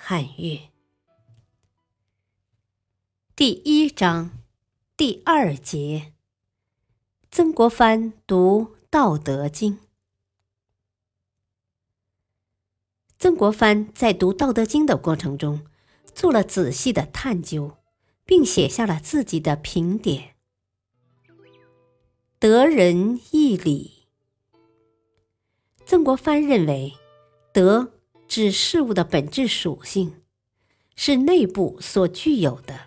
汉乐。第一章第二节，曾国藩读《道德经》。曾国藩在读《道德经》的过程中，做了仔细的探究，并写下了自己的评点。得仁义礼。曾国藩认为，德指事物的本质属性，是内部所具有的，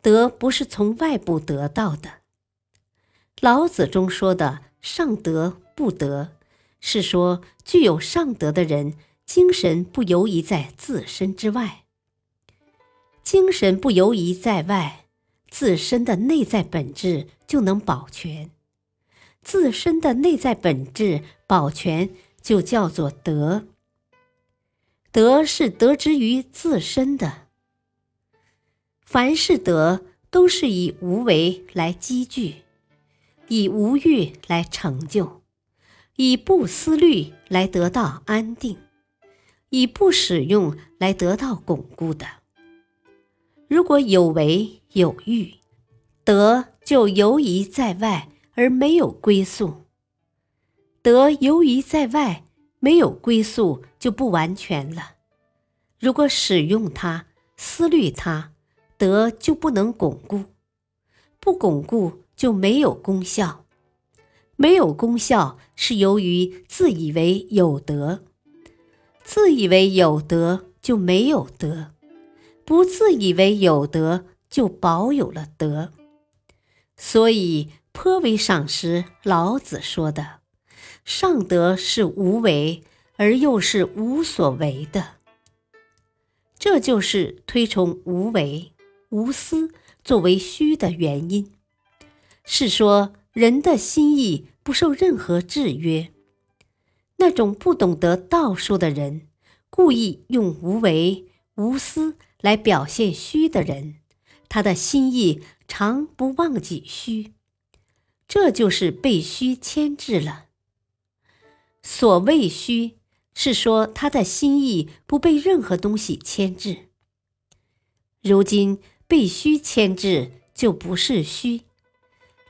德不是从外部得到的。老子中说的“上德不德”，是说具有上德的人，精神不游移在自身之外，精神不游移在外。自身的内在本质就能保全，自身的内在本质保全就叫做德。德是得之于自身的。凡是德，都是以无为来积聚，以无欲来成就，以不思虑来得到安定，以不使用来得到巩固的。如果有为有欲，德就游移在外而没有归宿；德游移在外没有归宿，就不完全了。如果使用它、思虑它，德就不能巩固；不巩固就没有功效。没有功效是由于自以为有德，自以为有德就没有德。不自以为有德，就保有了德，所以颇为赏识老子说的：“上德是无为，而又是无所为的。”这就是推崇无为、无私作为虚的原因，是说人的心意不受任何制约。那种不懂得道术的人，故意用无为、无私。来表现虚的人，他的心意常不忘记虚，这就是被虚牵制了。所谓虚，是说他的心意不被任何东西牵制。如今被虚牵制，就不是虚。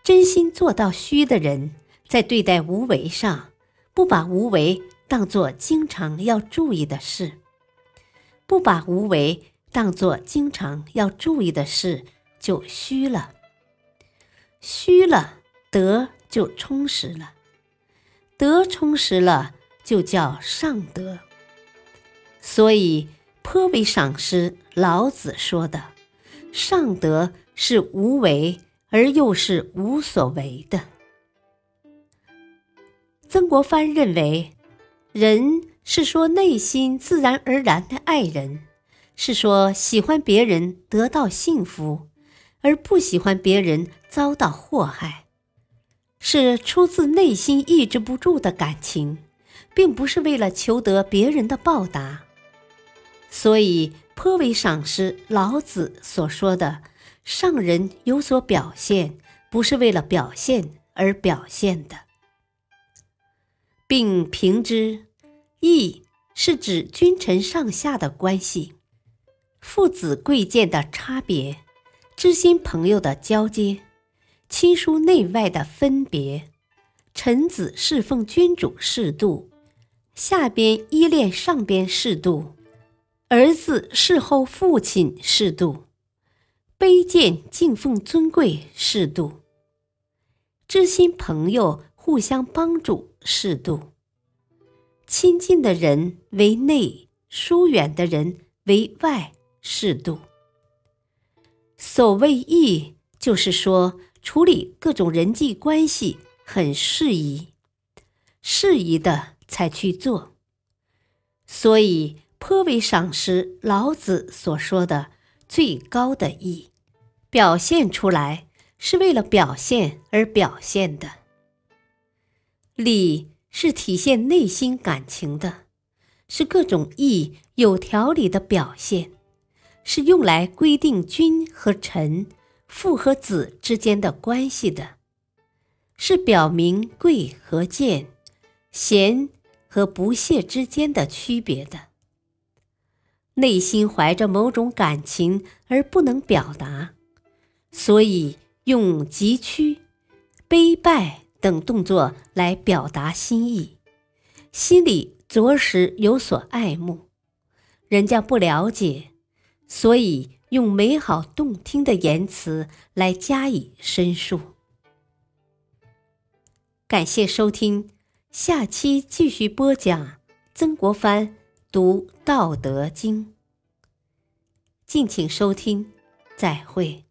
真心做到虚的人，在对待无为上，不把无为当作经常要注意的事，不把无为。当做经常要注意的事，就虚了。虚了，德就充实了；德充实了，就叫上德。所以颇为赏识老子说的：“上德是无为而又是无所为的。”曾国藩认为，人是说内心自然而然的爱人。是说喜欢别人得到幸福，而不喜欢别人遭到祸害，是出自内心抑制不住的感情，并不是为了求得别人的报答。所以颇为赏识老子所说的“上人有所表现，不是为了表现而表现的”，并评之，义是指君臣上下的关系。父子贵贱的差别，知心朋友的交接，亲疏内外的分别，臣子侍奉君主适度，下边依恋上边适度，儿子侍候父亲适度，卑贱敬奉尊贵适度，知心朋友互相帮助适度，亲近的人为内，疏远的人为外。适度。所谓义，就是说处理各种人际关系很适宜，适宜的才去做。所以颇为赏识老子所说的最高的义，表现出来是为了表现而表现的。礼是体现内心感情的，是各种义有条理的表现，是用来规定君和臣、父和子之间的关系的，是表明贵和贱、贤和不屑之间的区别的。内心怀着某种感情而不能表达，所以用急屈、卑拜。等动作来表达心意，心里着实有所爱慕，人家不了解，所以用美好动听的言辞来加以申述。感谢收听，下期继续播讲曾国藩读《道德经》，敬请收听，再会。